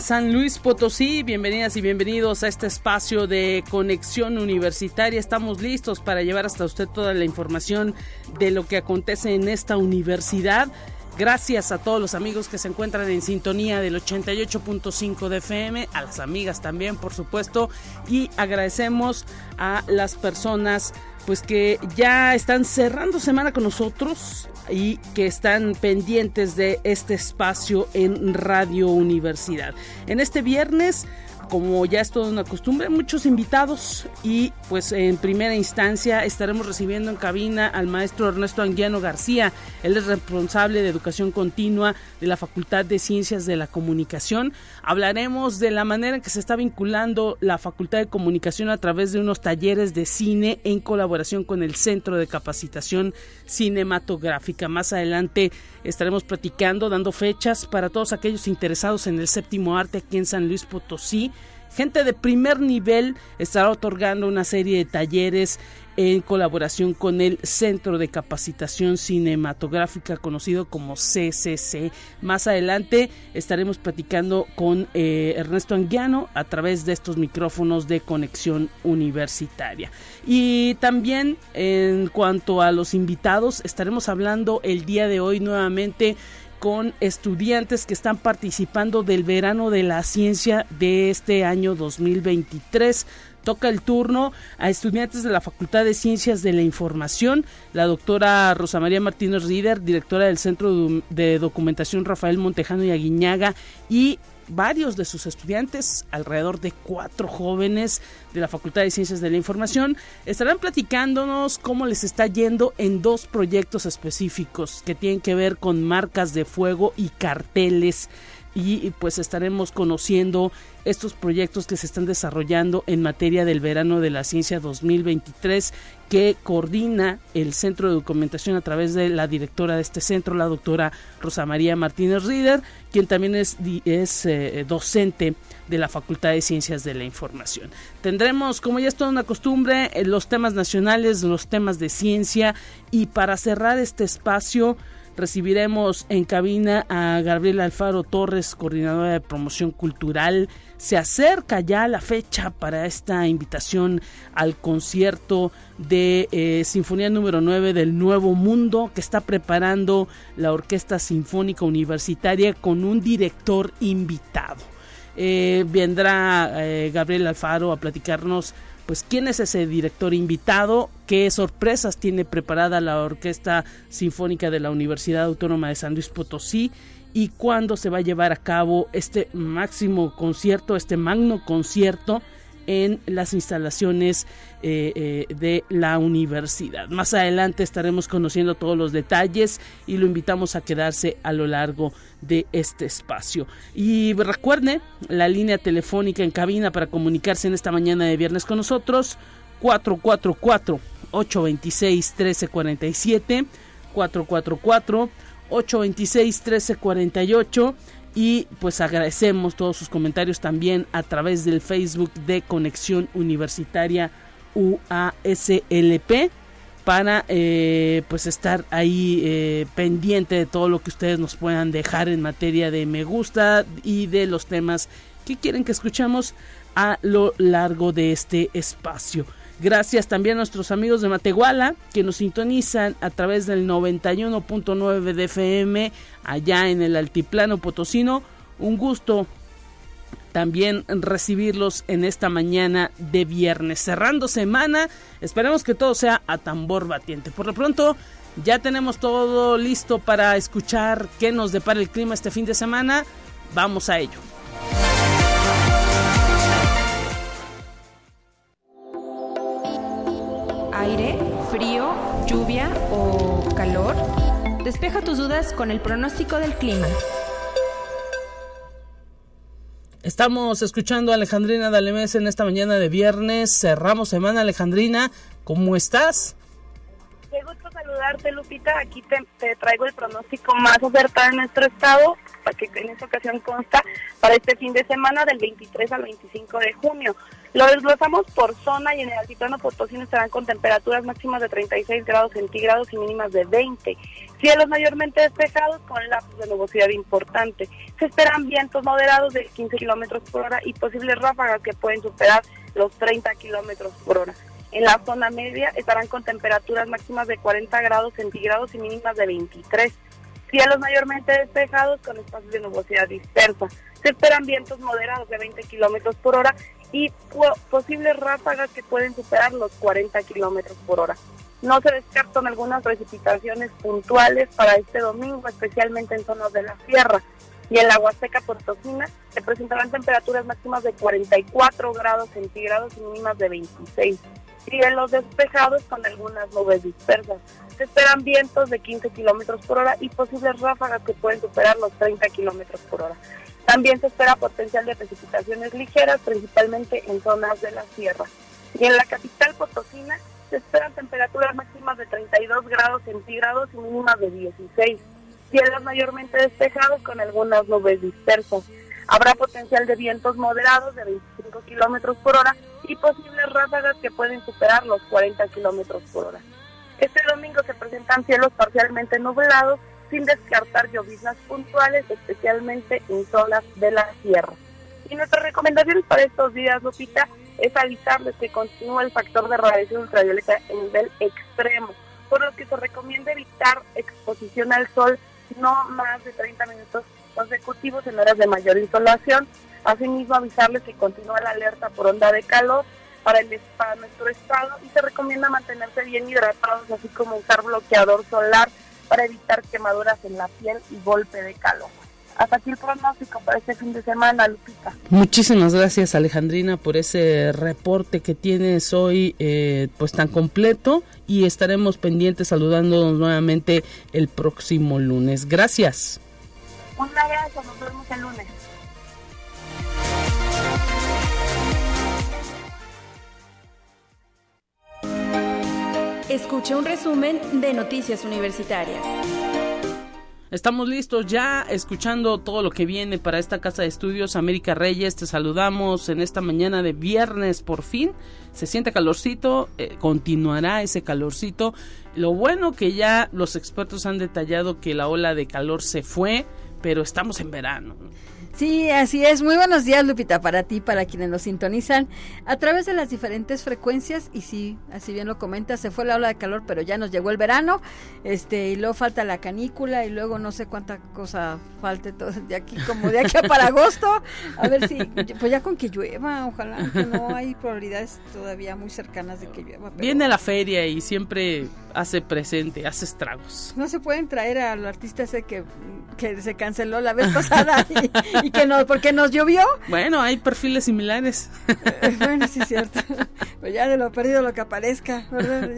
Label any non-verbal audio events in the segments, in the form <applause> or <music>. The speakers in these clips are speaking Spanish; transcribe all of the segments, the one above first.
San Luis Potosí, bienvenidas y bienvenidos a este espacio de conexión universitaria. Estamos listos para llevar hasta usted toda la información de lo que acontece en esta universidad. Gracias a todos los amigos que se encuentran en sintonía del 88.5 de FM, a las amigas también, por supuesto, y agradecemos a las personas pues que ya están cerrando semana con nosotros y que están pendientes de este espacio en Radio Universidad. En este viernes como ya es toda una costumbre, muchos invitados y pues en primera instancia estaremos recibiendo en cabina al maestro Ernesto Anguiano García. Él es responsable de educación continua de la Facultad de Ciencias de la Comunicación. Hablaremos de la manera en que se está vinculando la Facultad de Comunicación a través de unos talleres de cine en colaboración con el Centro de Capacitación Cinematográfica. Más adelante estaremos platicando, dando fechas para todos aquellos interesados en el séptimo arte aquí en San Luis Potosí gente de primer nivel estará otorgando una serie de talleres en colaboración con el Centro de Capacitación Cinematográfica conocido como CCC. Más adelante estaremos platicando con eh, Ernesto Anguiano a través de estos micrófonos de conexión universitaria. Y también en cuanto a los invitados, estaremos hablando el día de hoy nuevamente con estudiantes que están participando del verano de la ciencia de este año 2023 toca el turno a estudiantes de la Facultad de Ciencias de la Información, la doctora Rosa María Martínez Rieder, directora del Centro de Documentación Rafael Montejano y Aguiñaga, y varios de sus estudiantes, alrededor de cuatro jóvenes de la Facultad de Ciencias de la Información, estarán platicándonos cómo les está yendo en dos proyectos específicos que tienen que ver con marcas de fuego y carteles. Y pues estaremos conociendo estos proyectos que se están desarrollando en materia del verano de la ciencia 2023 que coordina el Centro de Documentación a través de la directora de este centro, la doctora Rosa María Martínez Rieder, quien también es, es eh, docente de la Facultad de Ciencias de la Información. Tendremos, como ya es toda una costumbre, eh, los temas nacionales, los temas de ciencia y para cerrar este espacio, recibiremos en cabina a Gabriela Alfaro Torres, coordinadora de promoción cultural. Se acerca ya la fecha para esta invitación al concierto de eh, Sinfonía número 9 del Nuevo Mundo que está preparando la Orquesta Sinfónica Universitaria con un director invitado. Eh, vendrá eh, Gabriel Alfaro a platicarnos pues quién es ese director invitado, qué sorpresas tiene preparada la Orquesta Sinfónica de la Universidad Autónoma de San Luis Potosí y cuándo se va a llevar a cabo este máximo concierto, este magno concierto en las instalaciones eh, eh, de la universidad. Más adelante estaremos conociendo todos los detalles y lo invitamos a quedarse a lo largo de este espacio. Y recuerde la línea telefónica en cabina para comunicarse en esta mañana de viernes con nosotros 444 826 1347 444 826 1348 y pues agradecemos todos sus comentarios también a través del Facebook de Conexión Universitaria UASLP para eh, pues estar ahí eh, pendiente de todo lo que ustedes nos puedan dejar en materia de me gusta y de los temas que quieren que escuchemos a lo largo de este espacio. Gracias también a nuestros amigos de Matehuala que nos sintonizan a través del 91.9 de FM allá en el altiplano potosino. Un gusto también recibirlos en esta mañana de viernes. Cerrando semana, esperemos que todo sea a tambor batiente. Por lo pronto, ya tenemos todo listo para escuchar qué nos depara el clima este fin de semana. Vamos a ello. Aire, frío, lluvia o calor. Despeja tus dudas con el pronóstico del clima. Estamos escuchando a Alejandrina Dalemés en esta mañana de viernes. Cerramos semana, Alejandrina. ¿Cómo estás? Qué gusto saludarte, Lupita. Aquí te, traigo el pronóstico más acertado en nuestro estado, para que en esta ocasión consta para este fin de semana del 23 al 25 de junio. Lo desglosamos por zona y en el altiplano potosí estarán con temperaturas máximas de 36 grados centígrados y mínimas de 20. Cielos mayormente despejados con lapsos de nubosidad importante. Se esperan vientos moderados de 15 kilómetros por hora y posibles ráfagas que pueden superar los 30 kilómetros por hora. En la zona media estarán con temperaturas máximas de 40 grados centígrados y mínimas de 23. Cielos mayormente despejados con espacios de nubosidad dispersa. Se esperan vientos moderados de 20 kilómetros por hora y posibles ráfagas que pueden superar los 40 kilómetros por hora. No se descartan algunas precipitaciones puntuales para este domingo, especialmente en zonas de la sierra. Y en la Huasteca Potosina se presentarán temperaturas máximas de 44 grados centígrados y mínimas de 26. Cielos despejados con algunas nubes dispersas. Se esperan vientos de 15 kilómetros por hora y posibles ráfagas que pueden superar los 30 kilómetros por hora. También se espera potencial de precipitaciones ligeras, principalmente en zonas de la sierra. Y en la capital potosina se esperan temperaturas máximas de 32 grados centígrados y mínimas de 16. Cielos mayormente despejados con algunas nubes dispersas. Habrá potencial de vientos moderados de 25 kilómetros por hora y posibles ráfagas que pueden superar los 40 kilómetros por hora. Este domingo se presentan cielos parcialmente nublados sin descartar lloviznas puntuales, especialmente en zonas de la sierra. Y nuestras recomendaciones para estos días, Lupita, es avisarles que continúa el factor de radiación ultravioleta en nivel extremo, por lo que se recomienda evitar exposición al sol no más de 30 minutos consecutivos en horas de mayor insolación. Asimismo, avisarles que continúa la alerta por onda de calor para, el, para nuestro estado y se recomienda mantenerse bien hidratados, así como usar bloqueador solar para evitar quemaduras en la piel y golpe de calor. Hasta aquí el pronóstico para este fin de semana, Lupita. Muchísimas gracias, Alejandrina, por ese reporte que tienes hoy, eh, pues tan completo, y estaremos pendientes saludándonos nuevamente el próximo lunes. Gracias. Un abrazo, nos vemos el lunes. Escucha un resumen de Noticias Universitarias. Estamos listos ya escuchando todo lo que viene para esta casa de estudios. América Reyes, te saludamos en esta mañana de viernes por fin. Se siente calorcito, eh, continuará ese calorcito. Lo bueno que ya los expertos han detallado que la ola de calor se fue, pero estamos en verano. Sí, así es. Muy buenos días, Lupita, para ti, para quienes nos sintonizan a través de las diferentes frecuencias. Y sí, así bien lo comentas, se fue la ola de calor, pero ya nos llegó el verano. Este, y luego falta la canícula y luego no sé cuánta cosa falte todo de aquí, como de aquí para agosto. A ver si, pues ya con que llueva, ojalá, que no hay probabilidades todavía muy cercanas de que llueva. Viene la feria y siempre hace presente, hace estragos. No se pueden traer al artista ese que, que se canceló la vez pasada y <laughs> que no, porque nos llovió. Bueno, hay perfiles similares. Eh, bueno, sí es <laughs> cierto. Pues ya de lo perdido lo que aparezca,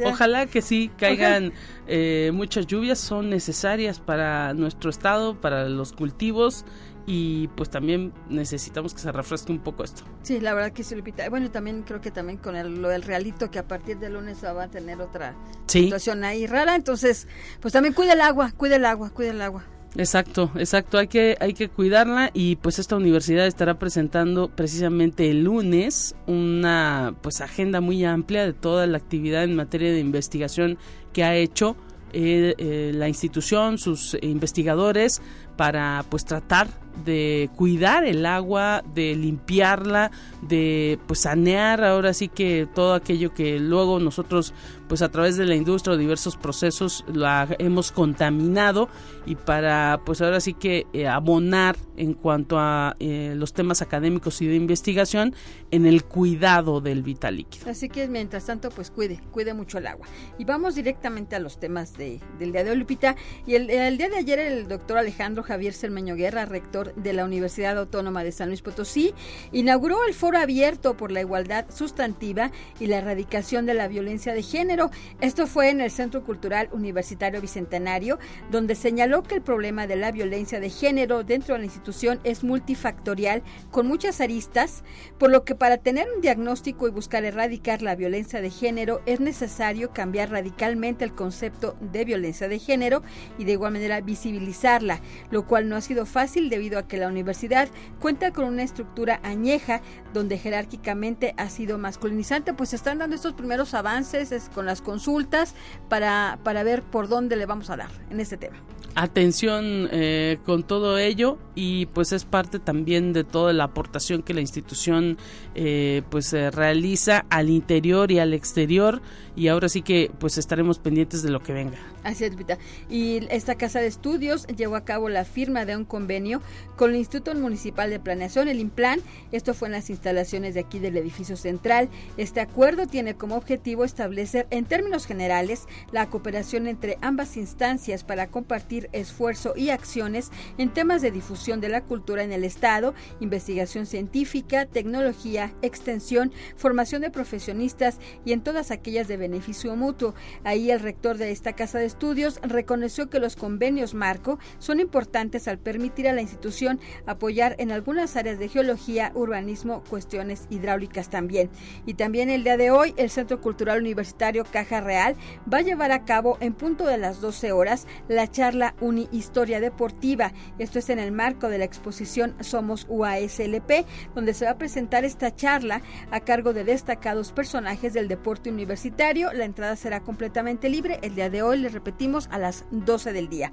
Ojalá que sí caigan eh, muchas lluvias, son necesarias para nuestro estado, para los cultivos y pues también necesitamos que se refresque un poco esto. Sí, la verdad que sí, Lupita. Bueno, también creo que también con el, lo del realito que a partir del lunes va a tener otra situación ahí rara, entonces pues también cuide el agua, cuide el agua, cuide el agua. Exacto, exacto, hay que, hay que cuidarla y pues esta universidad estará presentando precisamente el lunes una pues agenda muy amplia de toda la actividad en materia de investigación que ha hecho eh, eh, la institución, sus investigadores para pues tratar de cuidar el agua, de limpiarla, de pues sanear ahora sí que todo aquello que luego nosotros pues a través de la industria o diversos procesos la hemos contaminado y para pues ahora sí que eh, abonar en cuanto a eh, los temas académicos y de investigación en el cuidado del vital líquido. Así que mientras tanto pues cuide, cuide mucho el agua. Y vamos directamente a los temas de, del día de hoy, Lupita. Y el, el día de ayer el doctor Alejandro Javier Cermeño Guerra, rector de la Universidad Autónoma de San Luis Potosí, inauguró el foro abierto por la igualdad sustantiva y la erradicación de la violencia de género. Esto fue en el Centro Cultural Universitario Bicentenario, donde señaló que el problema de la violencia de género dentro de la institución es multifactorial, con muchas aristas, por lo que para tener un diagnóstico y buscar erradicar la violencia de género es necesario cambiar radicalmente el concepto de violencia de género y de igual manera visibilizarla, lo cual no ha sido fácil debido a que la universidad cuenta con una estructura añeja donde jerárquicamente ha sido masculinizante, pues están dando estos primeros avances con las consultas para, para ver por dónde le vamos a dar en este tema atención eh, con todo ello y pues es parte también de toda la aportación que la institución eh, pues realiza al interior y al exterior y ahora sí que pues estaremos pendientes de lo que venga. Así es, Lupita. Y esta casa de estudios llevó a cabo la firma de un convenio con el Instituto Municipal de Planeación, el IMPLAN. Esto fue en las instalaciones de aquí del edificio central. Este acuerdo tiene como objetivo establecer en términos generales la cooperación entre ambas instancias para compartir esfuerzo y acciones en temas de difusión de la cultura en el Estado, investigación científica, tecnología, extensión, formación de profesionistas y en todas aquellas de beneficio mutuo. Ahí el rector de esta casa de estudios reconoció que los convenios marco son importantes al permitir a la institución apoyar en algunas áreas de geología, urbanismo, cuestiones hidráulicas también. Y también el día de hoy el Centro Cultural Universitario Caja Real va a llevar a cabo en punto de las 12 horas la charla Uni Historia Deportiva. Esto es en el marco de la exposición Somos UASLP, donde se va a presentar esta charla a cargo de destacados personajes del deporte universitario. La entrada será completamente libre. El día de hoy, les repetimos, a las 12 del día.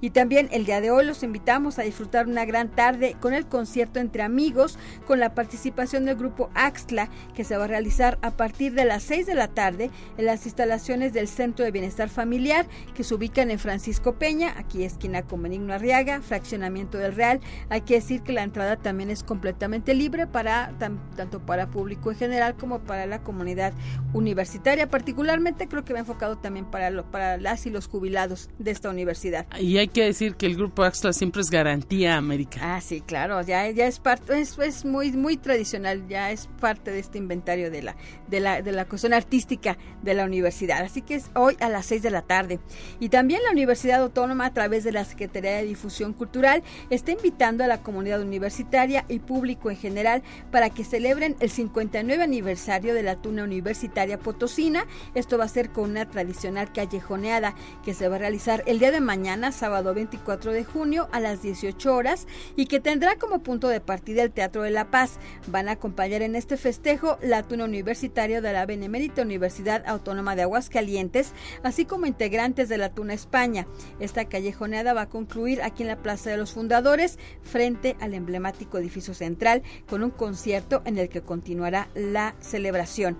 Y también el día de hoy los invitamos a disfrutar una gran tarde con el concierto entre amigos, con la participación del grupo Axtla, que se va a realizar a partir de las 6 de la tarde en las instalaciones del Centro de Bienestar Familiar, que se ubican en Francisco Peña, aquí esquina con Benigno Arriaga, fraccionamiento del Real. Hay que decir que la entrada también es completamente libre para tanto para público en general como para la comunidad universitaria. Particularmente creo que va enfocado también para, lo, para las y los jubilados de esta universidad. Y hay que decir que el grupo Axla siempre es garantía americana. Ah, sí, claro, ya, ya es parte, es, es, muy, muy tradicional, ya es parte de este inventario de la, de la, de la cuestión artística de la universidad. Así que es hoy a las 6 de la tarde. Y también la Universidad Autónoma, a través de la Secretaría de Difusión Cultural, está invitando a la comunidad universitaria y público en general para que celebren el 59 aniversario de la Tuna Universitaria Potosina. Esto va a ser con una tradicional callejoneada que se va a realizar el día de mañana, sábado 24 de junio a las 18 horas y que tendrá como punto de partida el Teatro de la Paz. Van a acompañar en este festejo la tuna universitaria de la Benemérita Universidad Autónoma de Aguascalientes, así como integrantes de la Tuna España. Esta callejoneada va a concluir aquí en la Plaza de los Fundadores, frente al emblemático edificio central, con un concierto en el que continuará la celebración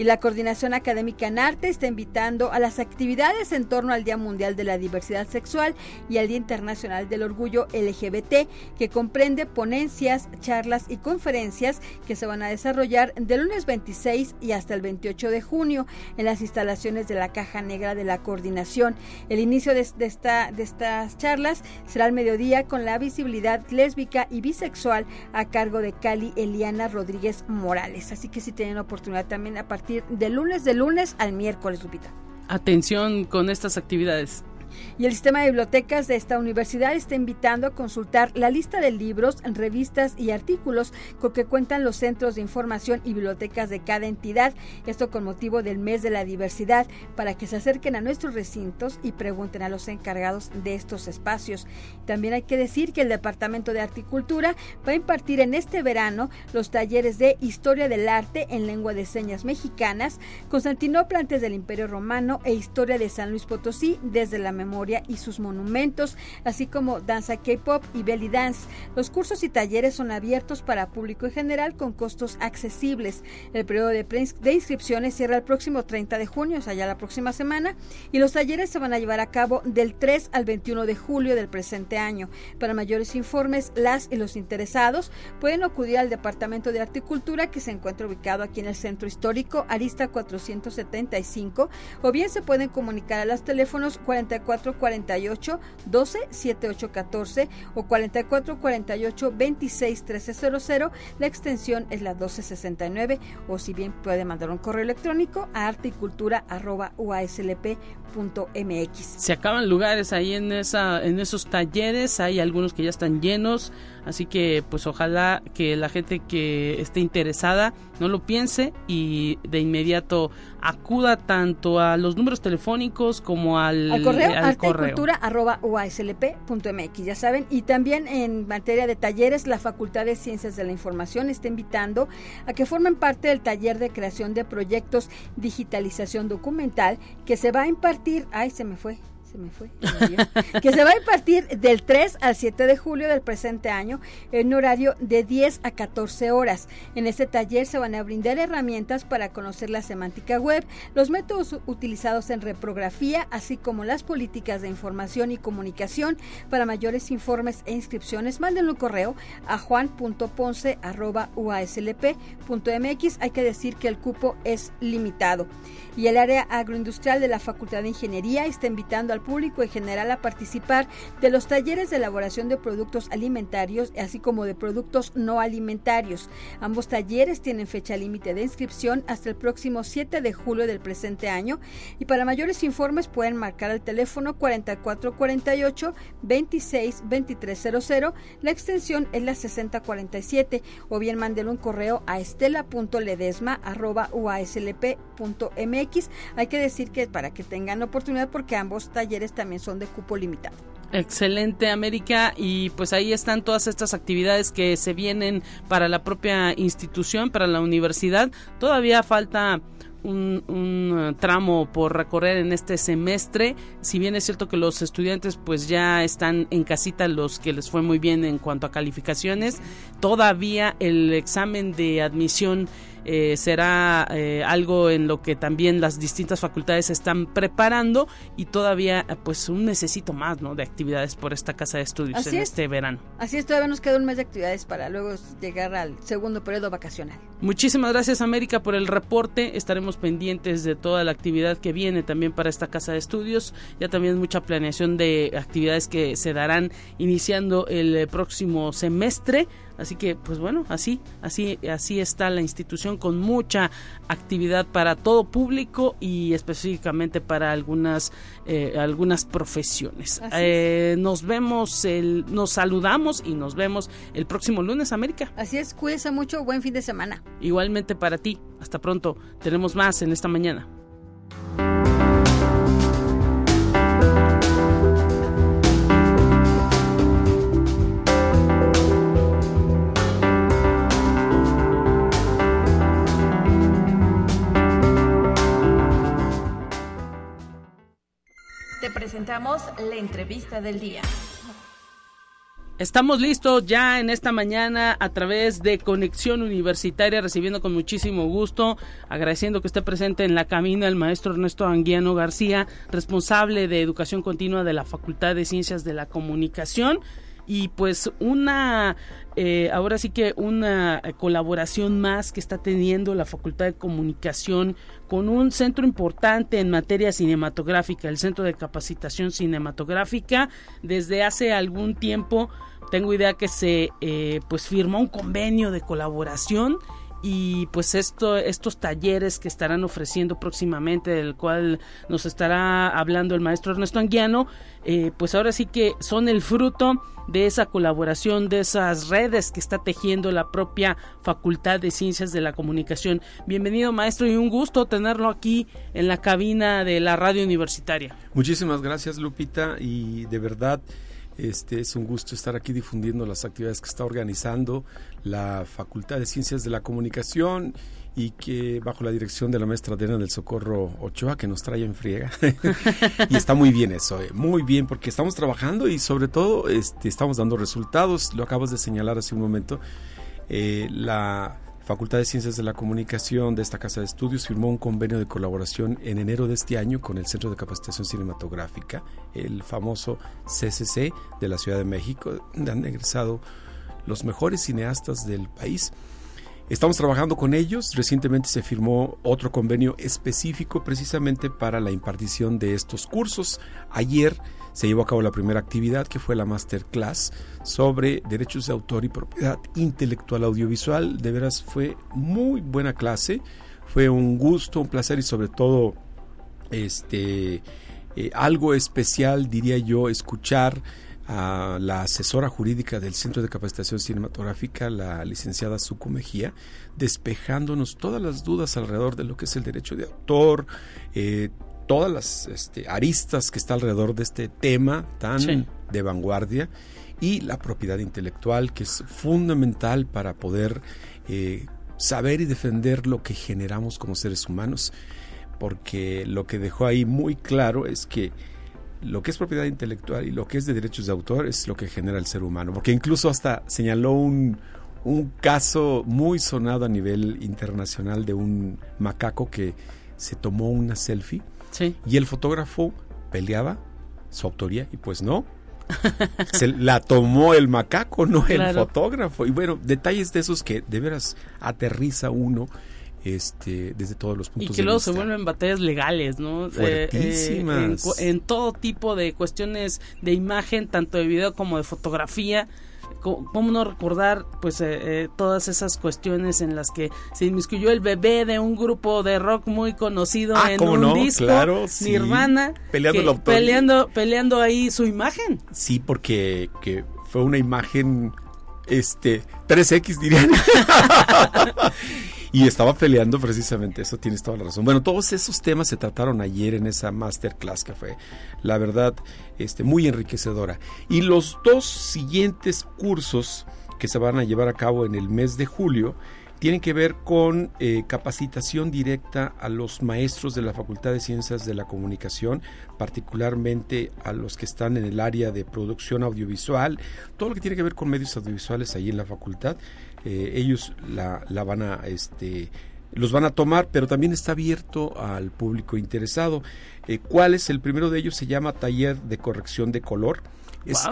y la Coordinación Académica en Arte está invitando a las actividades en torno al Día Mundial de la Diversidad Sexual y al Día Internacional del Orgullo LGBT, que comprende ponencias, charlas y conferencias que se van a desarrollar del lunes 26 y hasta el 28 de junio en las instalaciones de la Caja Negra de la Coordinación. El inicio de, esta, de estas charlas será al mediodía con la visibilidad lésbica y bisexual a cargo de Cali Eliana Rodríguez Morales. Así que si tienen oportunidad también a partir de lunes de lunes al miércoles, Lupita. Atención con estas actividades. Y el sistema de bibliotecas de esta universidad está invitando a consultar la lista de libros, revistas y artículos con que cuentan los centros de información y bibliotecas de cada entidad. Esto con motivo del mes de la diversidad, para que se acerquen a nuestros recintos y pregunten a los encargados de estos espacios. También hay que decir que el Departamento de Articultura va a impartir en este verano los talleres de Historia del Arte en Lengua de Señas Mexicanas, Constantinopla antes del Imperio Romano e Historia de San Luis Potosí desde la memoria y sus monumentos, así como danza K-pop y belly dance. Los cursos y talleres son abiertos para público en general con costos accesibles. El periodo de, de inscripciones cierra el próximo 30 de junio, o sea, ya la próxima semana, y los talleres se van a llevar a cabo del 3 al 21 de julio del presente año. Para mayores informes, las y los interesados pueden acudir al Departamento de Articultura que se encuentra ubicado aquí en el Centro Histórico Arista 475 o bien se pueden comunicar a los teléfonos 44 4448 12 7814 o 4448 26 1300. La extensión es la 1269 o si bien puede mandar un correo electrónico a artecultura.uaslp.mx. Se acaban lugares ahí en, esa, en esos talleres, hay algunos que ya están llenos, así que pues ojalá que la gente que esté interesada no lo piense y de inmediato acuda tanto a los números telefónicos como al, al correo, artecultura.uaslp.mx, ya saben, y también en materia de talleres, la Facultad de Ciencias de la Información está invitando a que formen parte del taller de creación de proyectos digitalización documental que se va a impartir, ay, se me fue, se me fue, <laughs> que se va a impartir del 3 al 7 de julio del presente año en un horario de 10 a 14 horas. En este taller se van a brindar herramientas para conocer la semántica web, los métodos utilizados en reprografía, así como las políticas de información y comunicación. Para mayores informes e inscripciones, mándenlo un correo a juan.ponce.uaslp.mx. Hay que decir que el cupo es limitado. Y el área agroindustrial de la Facultad de Ingeniería está invitando al público en general a participar de los talleres de elaboración de productos alimentarios, así como de productos no alimentarios. Ambos talleres tienen fecha límite de inscripción hasta el próximo 7 de julio del presente año y para mayores informes pueden marcar al teléfono 4448 26 2300, la extensión es la 6047 o bien manden un correo a estela.ledesma.uaslp.mx. Hay que decir que para que tengan oportunidad porque ambos talleres también son de cupo limitado. Excelente América y pues ahí están todas estas actividades que se vienen para la propia institución, para la universidad. Todavía falta un, uh, tramo por recorrer en este semestre. Si bien es cierto que los estudiantes pues ya están en casita los que les fue muy bien en cuanto a calificaciones, todavía el examen de admisión eh, será eh, algo en lo que también las distintas facultades están preparando y todavía pues un necesito más ¿no? de actividades por esta casa de estudios en este verano. Así es, todavía nos queda un mes de actividades para luego llegar al segundo periodo vacacional. Muchísimas gracias América por el reporte, estaremos pendientes de toda la actividad que viene también para esta casa de estudios, ya también mucha planeación de actividades que se darán iniciando el próximo semestre Así que, pues bueno, así, así, así está la institución con mucha actividad para todo público y específicamente para algunas, eh, algunas profesiones. Eh, nos vemos, el, nos saludamos y nos vemos el próximo lunes, América. Así es, cuídense mucho, buen fin de semana. Igualmente para ti. Hasta pronto. Tenemos más en esta mañana. Presentamos la entrevista del día. Estamos listos ya en esta mañana a través de Conexión Universitaria, recibiendo con muchísimo gusto, agradeciendo que esté presente en la cabina el maestro Ernesto Anguiano García, responsable de Educación Continua de la Facultad de Ciencias de la Comunicación y pues una eh, ahora sí que una colaboración más que está teniendo la Facultad de Comunicación con un centro importante en materia cinematográfica, el Centro de Capacitación Cinematográfica. Desde hace algún tiempo tengo idea que se eh, pues firmó un convenio de colaboración y pues esto, estos talleres que estarán ofreciendo próximamente, del cual nos estará hablando el maestro Ernesto Anguiano, eh, pues ahora sí que son el fruto de esa colaboración, de esas redes que está tejiendo la propia Facultad de Ciencias de la Comunicación. Bienvenido maestro y un gusto tenerlo aquí en la cabina de la radio universitaria. Muchísimas gracias Lupita y de verdad este es un gusto estar aquí difundiendo las actividades que está organizando la Facultad de Ciencias de la Comunicación y que bajo la dirección de la maestra Adena del Socorro Ochoa, que nos trae en friega. <laughs> y está muy bien eso, eh, muy bien, porque estamos trabajando y sobre todo este, estamos dando resultados. Lo acabas de señalar hace un momento. Eh, la Facultad de Ciencias de la Comunicación de esta Casa de Estudios firmó un convenio de colaboración en enero de este año con el Centro de Capacitación Cinematográfica, el famoso CCC de la Ciudad de México, donde han egresado los mejores cineastas del país. Estamos trabajando con ellos. Recientemente se firmó otro convenio específico precisamente para la impartición de estos cursos. Ayer se llevó a cabo la primera actividad que fue la masterclass sobre derechos de autor y propiedad intelectual audiovisual. De veras fue muy buena clase. Fue un gusto, un placer y sobre todo este eh, algo especial diría yo escuchar a la asesora jurídica del Centro de Capacitación Cinematográfica, la licenciada Suco Mejía, despejándonos todas las dudas alrededor de lo que es el derecho de autor, eh, todas las este, aristas que está alrededor de este tema tan de vanguardia y la propiedad intelectual que es fundamental para poder eh, saber y defender lo que generamos como seres humanos. Porque lo que dejó ahí muy claro es que lo que es propiedad intelectual y lo que es de derechos de autor es lo que genera el ser humano, porque incluso hasta señaló un, un caso muy sonado a nivel internacional de un macaco que se tomó una selfie y el fotógrafo peleaba su autoría y pues no. <laughs> se la tomó el macaco, no el fotógrafo. Y bueno, detalles de esos que de veras aterriza uno este, desde todos los puntos de vista. Y que luego se vuelven batallas legales, ¿no? Eh, eh en, todo tipo de cuestiones de imagen, tanto de video como de fotografía. ¿Cómo no recordar pues eh, eh, todas esas cuestiones en las que se inmiscuyó el bebé de un grupo de rock muy conocido ah, en un disco, claro, Nirvana, peleando, peleando, peleando ahí su imagen? Sí, porque que fue una imagen este 3X dirían. <laughs> y estaba peleando precisamente eso, tienes toda la razón. Bueno, todos esos temas se trataron ayer en esa masterclass que fue, la verdad, este, muy enriquecedora. Y los dos siguientes cursos que se van a llevar a cabo en el mes de julio tienen que ver con eh, capacitación directa a los maestros de la Facultad de Ciencias de la Comunicación, particularmente a los que están en el área de producción audiovisual, todo lo que tiene que ver con medios audiovisuales ahí en la facultad. Eh, ellos la, la, van a este los van a tomar, pero también está abierto al público interesado. Eh, ¿Cuál es el primero de ellos? Se llama Taller de Corrección de Color. Es,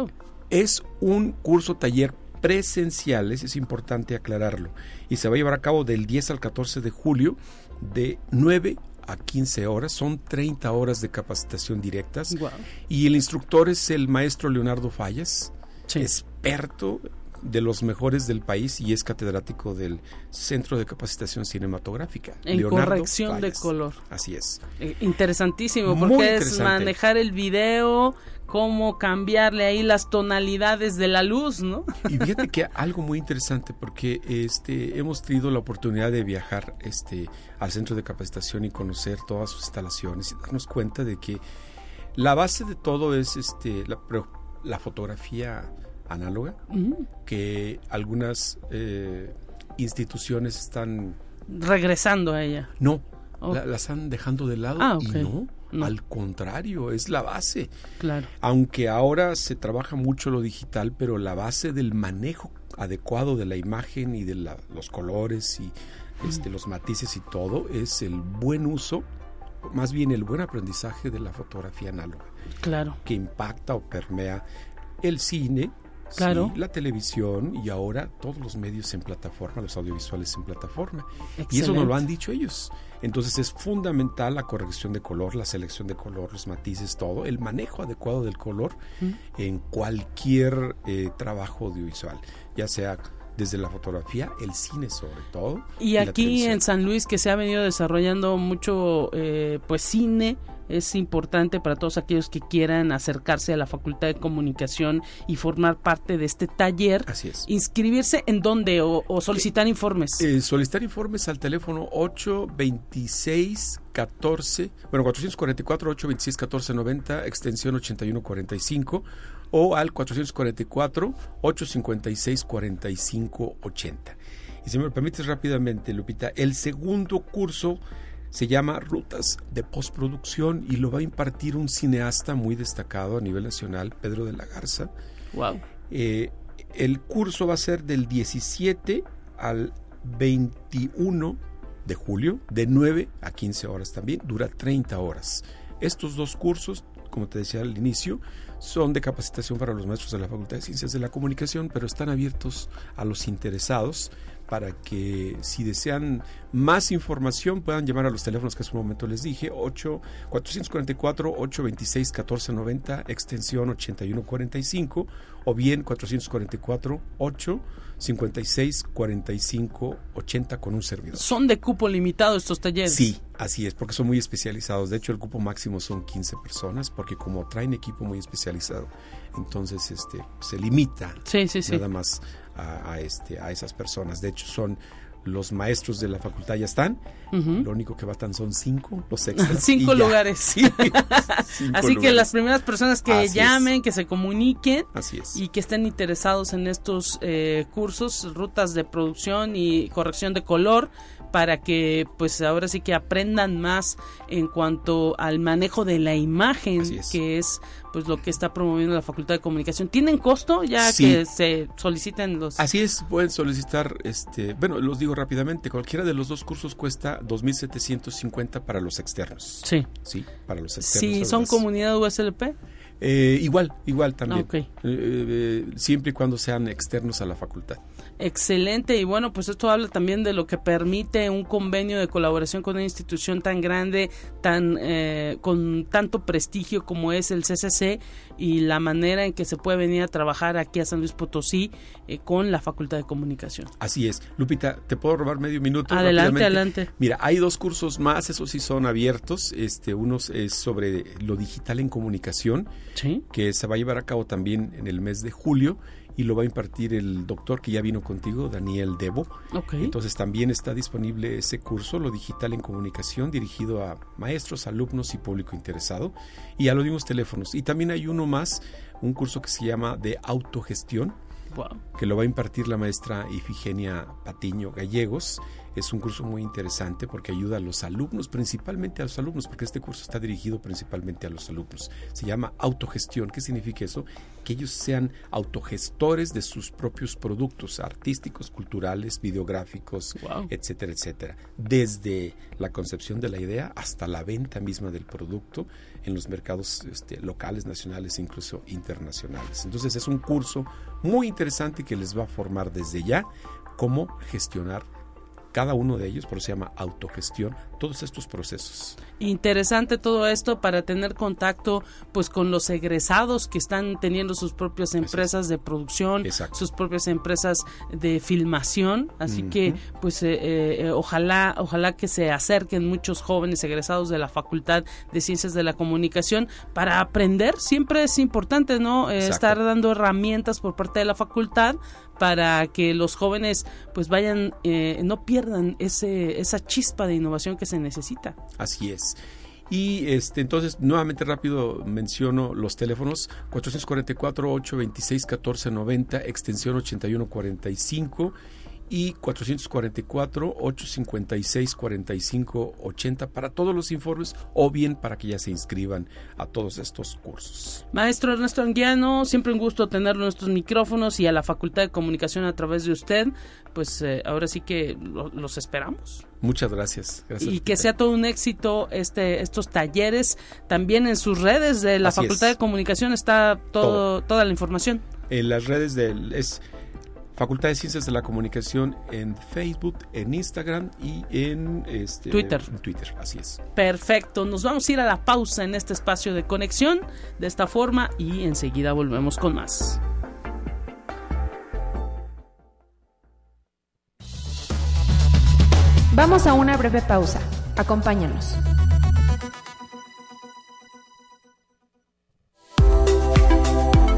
es un curso taller presencial, es importante aclararlo, y se va a llevar a cabo del 10 al 14 de julio de 9 a 15 horas, son 30 horas de capacitación directas, y el instructor es el maestro Leonardo Fallas, experto de los mejores del país y es catedrático del Centro de Capacitación Cinematográfica. En corrección de color. Así es. Eh, interesantísimo, porque es manejar el video, cómo cambiarle ahí las tonalidades de la luz, ¿no? Y fíjate que algo muy interesante, porque este hemos tenido la oportunidad de viajar este al centro de capacitación y conocer todas sus instalaciones y darnos cuenta de que la base de todo es este la, la fotografía análoga que algunas eh, instituciones están regresando a ella. No, la, están dejando de lado ah, y no, Al contrario, es la base. Claro. Aunque ahora se trabaja mucho lo digital, pero la base del manejo adecuado de la imagen y de los colores y este, los matices y todo es el buen uso, más bien el buen aprendizaje de la fotografía análoga. Claro. Que impacta o permea el cine, Claro. la televisión y ahora todos los medios en plataforma, los audiovisuales en plataforma. Y eso nos lo han dicho ellos. Entonces es fundamental la corrección de color, la selección de color, los matices, todo, el manejo adecuado del color en cualquier eh, trabajo audiovisual, ya sea desde la fotografía, el cine sobre todo. Y, aquí en San Luis que se ha venido desarrollando mucho eh, pues cine, es importante para todos aquellos que quieran acercarse a la Facultad de Comunicación y formar parte de este taller. Así es. Inscribirse en dónde o, solicitar informes. Eh, solicitar informes al teléfono 826 14, bueno, 444 826 1490, extensión 8145 o al 444 856 4580. Y si me permites rápidamente, Lupita, el segundo curso se llama Rutas de Postproducción y lo va a impartir un cineasta muy destacado a nivel nacional, Pedro de la Garza. Wow. Eh, el curso va a ser del 17 al 21 de julio, de 9 a 15 horas también, dura 30 horas. Estos dos cursos, como te decía al inicio, son de capacitación para los maestros de la Facultad de Ciencias de la Comunicación, pero están abiertos a los interesados para que si desean más información puedan llamar a los teléfonos que hace un momento les dije, 8 444 826 1490 extensión 8145 o bien 444 8 56 45 80 con un servidor. ¿Son de cupo limitado estos talleres? Sí, así es, porque son muy especializados. De hecho, el cupo máximo son 15 personas, porque como traen equipo muy especializado, entonces este se limita sí, sí, sí. nada más a, este, a esas personas. De hecho, son los maestros de la facultad ya están. Lo único que faltan son cinco, los <laughs> extras. cinco lugares. <laughs> Así que las primeras personas que llamen, que se comuniquen Así es. y que estén interesados en estos eh, cursos, rutas de producción y corrección de color, para que pues ahora sí que aprendan más en cuanto al manejo de la imagen que es pues lo que está promoviendo la Facultad de Comunicación. ¿Tienen costo ya que se soliciten los Así es, pueden solicitar este, bueno, los digo rápidamente, cualquiera de los dos cursos cuesta 2750 para los externos. Sí. Sí, para los externos. Sí, son comunidad USLP. Eh, igual, igual también. Ah, eh, eh, siempre y cuando sean externos a la facultad. Excelente y bueno, pues esto habla también de lo que permite un convenio de colaboración con una institución tan grande, tan eh, con tanto prestigio como es el CCC y la manera en que se puede venir a trabajar aquí a San Luis Potosí eh, con la Facultad de Comunicación. Así es, Lupita, te puedo robar medio minuto. Adelante, adelante. Mira, hay dos cursos más, esos sí son abiertos. Este, uno es sobre lo digital en comunicación, ¿Sí? que se va a llevar a cabo también en el mes de julio y lo va a impartir el doctor que ya vino contigo, Daniel Debo. Entonces también está disponible ese curso, lo digital en comunicación, dirigido a maestros, alumnos y público interesado, y a los mismos teléfonos. Y también hay uno más, un curso que se llama de autogestión, que lo va a impartir la maestra Ifigenia Patiño Gallegos es un curso muy interesante porque ayuda a los alumnos, principalmente a los alumnos, porque este curso está dirigido principalmente a los alumnos. Se llama autogestión. ¿Qué significa eso? Que ellos sean autogestores de sus propios productos artísticos, culturales, videográficos, etcétera, etcétera. Desde la concepción de la idea hasta la venta misma del producto en los mercados este, locales, nacionales e incluso internacionales. Entonces es un curso muy interesante que les va a formar desde ya cómo gestionar cada uno de ellos, por eso se llama autogestión, todos estos procesos. Interesante todo esto para tener contacto pues con los egresados que están teniendo sus propias empresas de producción, sus propias empresas de filmación, así que pues eh, eh, ojalá ojalá que se acerquen muchos jóvenes egresados de la Facultad de Ciencias de la Comunicación para aprender, siempre es importante, ¿no? Eh, estar dando herramientas por parte de la facultad para que los jóvenes pues vayan, eh, no pierdan ese, esa chispa de innovación que se necesita. Así es. Y este, entonces, nuevamente rápido menciono los teléfonos 444-826-1490, extensión 8145 y 444-856-4580 para todos los informes o bien para que ya se inscriban a todos estos cursos. Maestro Ernesto Anguiano, siempre un gusto tenerlo en nuestros micrófonos y a la Facultad de Comunicación a través de usted. Pues eh, ahora sí que los esperamos. Muchas gracias. y que sea todo un éxito este estos talleres. También en sus redes de la Facultad de Comunicación está todo, toda la información. En las redes del... Es, Facultad de Ciencias de la Comunicación en Facebook, en Instagram y en este, Twitter. Twitter, así es. Perfecto, nos vamos a ir a la pausa en este espacio de conexión de esta forma y enseguida volvemos con más. Vamos a una breve pausa. Acompáñanos.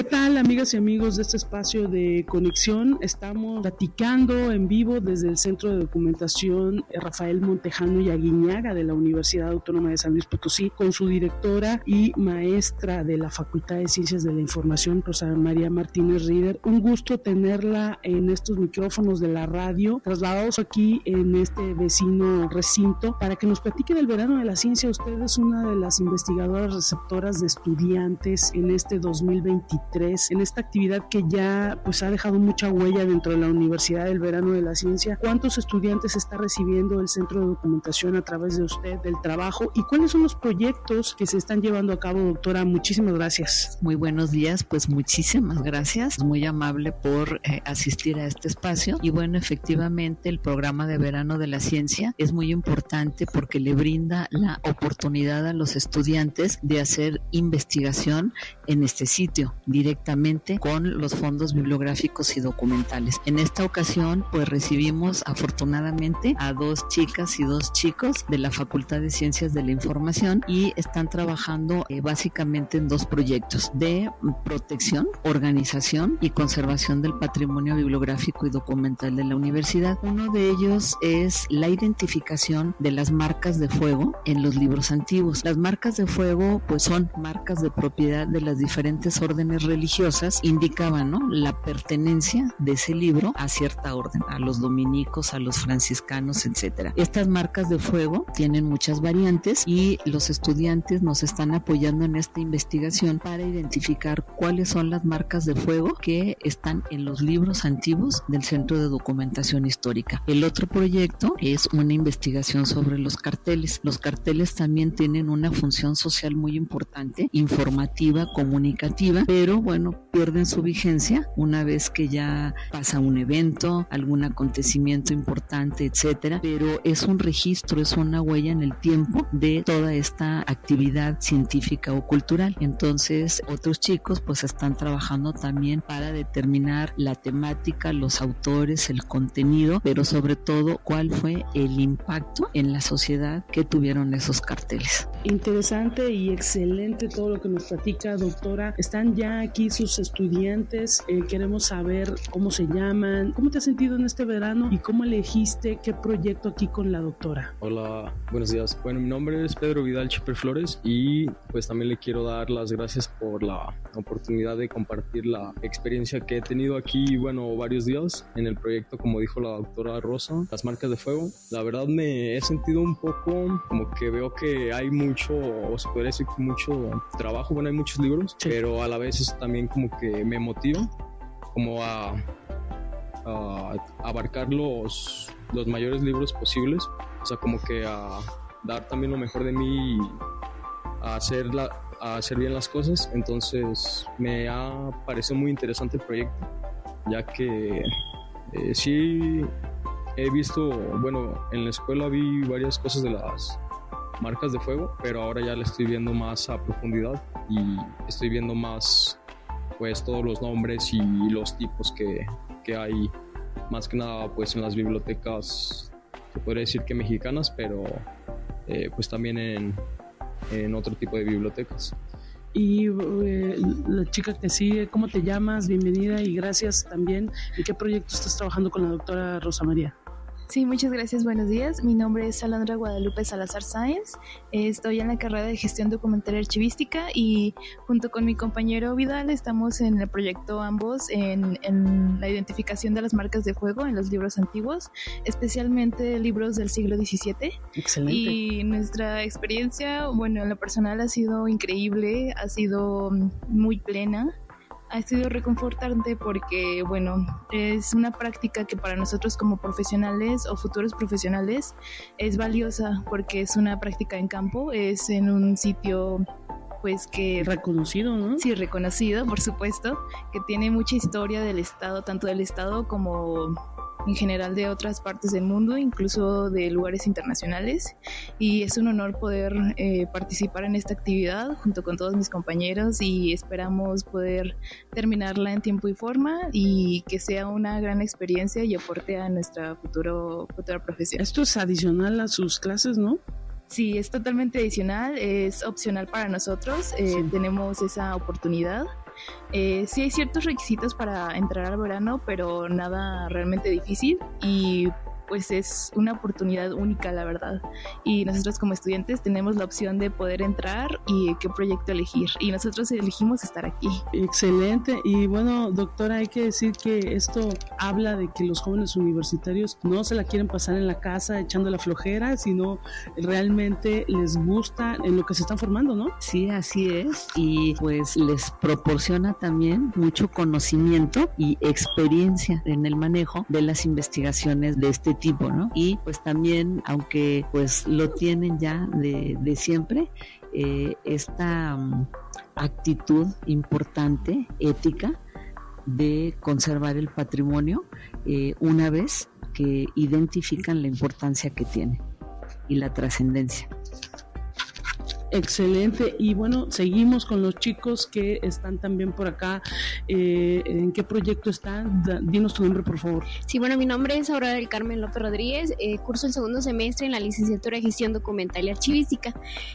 ¿Qué tal, amigas y amigos de este espacio de conexión? Estamos platicando en vivo desde el Centro de Documentación Rafael Montejano y Aguiñaga de la Universidad Autónoma de San Luis Potosí con su directora y maestra de la Facultad de Ciencias de la Información, Rosa María Martínez Rieder. Un gusto tenerla en estos micrófonos de la radio, trasladados aquí en este vecino recinto, para que nos platique del verano de la ciencia. Usted es una de las investigadoras receptoras de estudiantes en este 2023 en esta actividad que ya pues ha dejado mucha huella dentro de la Universidad del Verano de la Ciencia. ¿Cuántos estudiantes está recibiendo el Centro de Documentación a través de usted del trabajo y cuáles son los proyectos que se están llevando a cabo, doctora? Muchísimas gracias. Muy buenos días, pues muchísimas gracias. Muy amable por eh, asistir a este espacio y bueno, efectivamente el programa de Verano de la Ciencia es muy importante porque le brinda la oportunidad a los estudiantes de hacer investigación en este sitio directamente con los fondos bibliográficos y documentales. En esta ocasión, pues recibimos afortunadamente a dos chicas y dos chicos de la Facultad de Ciencias de la Información y están trabajando eh, básicamente en dos proyectos de protección, organización y conservación del patrimonio bibliográfico y documental de la universidad. Uno de ellos es la identificación de las marcas de fuego en los libros antiguos. Las marcas de fuego pues son marcas de propiedad de las diferentes órdenes religiosas indicaban ¿no? la pertenencia de ese libro a cierta orden, a los dominicos, a los franciscanos, etcétera. Estas marcas de fuego tienen muchas variantes y los estudiantes nos están apoyando en esta investigación para identificar cuáles son las marcas de fuego que están en los libros antiguos del Centro de Documentación Histórica. El otro proyecto es una investigación sobre los carteles. Los carteles también tienen una función social muy importante, informativa, comunicativa, pero bueno, pierden su vigencia una vez que ya pasa un evento, algún acontecimiento importante, etcétera, pero es un registro, es una huella en el tiempo de toda esta actividad científica o cultural. Entonces, otros chicos pues están trabajando también para determinar la temática, los autores, el contenido, pero sobre todo cuál fue el impacto en la sociedad que tuvieron esos carteles. Interesante y excelente todo lo que nos platica, doctora. Están ya aquí sus estudiantes. Eh, queremos saber cómo se llaman, cómo te has sentido en este verano y cómo elegiste qué proyecto aquí con la doctora. Hola, buenos días. Bueno, mi nombre es Pedro Vidal Chipper Flores y pues también le quiero dar las gracias por la oportunidad de compartir la experiencia que he tenido aquí, bueno, varios días en el proyecto, como dijo la doctora Rosa, las marcas de fuego. La verdad me he sentido un poco como que veo que hay mucho, o se puede decir mucho trabajo, bueno, hay muchos libros, pero a la vez también como que me motiva como a, abarcar los, los mayores libros posibles, o sea, como que a dar también lo mejor de mí y a hacer, a hacer bien las cosas. Entonces me ha parecido muy interesante el proyecto, ya que eh, sí he visto, bueno, en la escuela vi varias cosas de las marcas de fuego, pero ahora ya la estoy viendo más a profundidad y estoy viendo más pues todos los nombres y los tipos que, que hay más que nada pues en las bibliotecas se podría decir que mexicanas pero eh, pues también en, en, otro tipo de bibliotecas y eh, la chica que sigue, ¿cómo te llamas? Bienvenida y gracias también. ¿En qué proyecto estás trabajando con la doctora Rosa María? Sí, muchas gracias. Buenos días. Mi nombre es Salandra Guadalupe Salazar Sáenz. Estoy en la carrera de gestión documental archivística y junto con mi compañero Vidal estamos en el proyecto ambos en, la identificación de las marcas de fuego en los libros antiguos, especialmente libros del siglo XVII. Excelente. Y nuestra experiencia, bueno, en lo personal ha sido increíble, ha sido muy plena ha sido reconfortante porque, bueno, es una práctica que para nosotros como profesionales o futuros profesionales es valiosa porque es una práctica en campo, es en un sitio pues que... Reconocido, ¿no? Sí, reconocido, por supuesto, que tiene mucha historia del Estado, tanto del Estado como en general de otras partes del mundo, incluso de lugares internacionales. Y es un honor poder eh, participar en esta actividad junto con todos mis compañeros y esperamos poder terminarla en tiempo y forma y que sea una gran experiencia y aporte a nuestra futuro, futura profesión. Esto es adicional a sus clases, ¿no? Sí, es totalmente adicional, es opcional para nosotros, eh, tenemos esa oportunidad. Eh, sí hay ciertos requisitos para entrar al verano, pero nada realmente difícil y pues es una oportunidad única, la verdad. Y nosotros como estudiantes tenemos la opción de poder entrar y qué proyecto elegir. Y nosotros elegimos estar aquí. Excelente. Y bueno, doctora, hay que decir que esto habla de que los jóvenes universitarios no se la quieren pasar en la casa echando la flojera, sino realmente les gusta en lo que se están formando, ¿no? Sí, así es. Y pues les proporciona también mucho conocimiento y experiencia en el manejo de las investigaciones de este Y pues también, aunque pues lo tienen ya de, siempre, eh, esta um, actitud importante, ética, de conservar el patrimonio eh, una vez que identifican la importancia que tiene y la trascendencia. Excelente. Y bueno, seguimos con los chicos que están también por acá. Eh, ¿En qué proyecto están? dinos tu nombre, por favor. Sí, bueno, mi nombre es Aurora del Carmen López Rodríguez. Eh, curso el segundo semestre en la licenciatura de Gestión Documental y Archivística.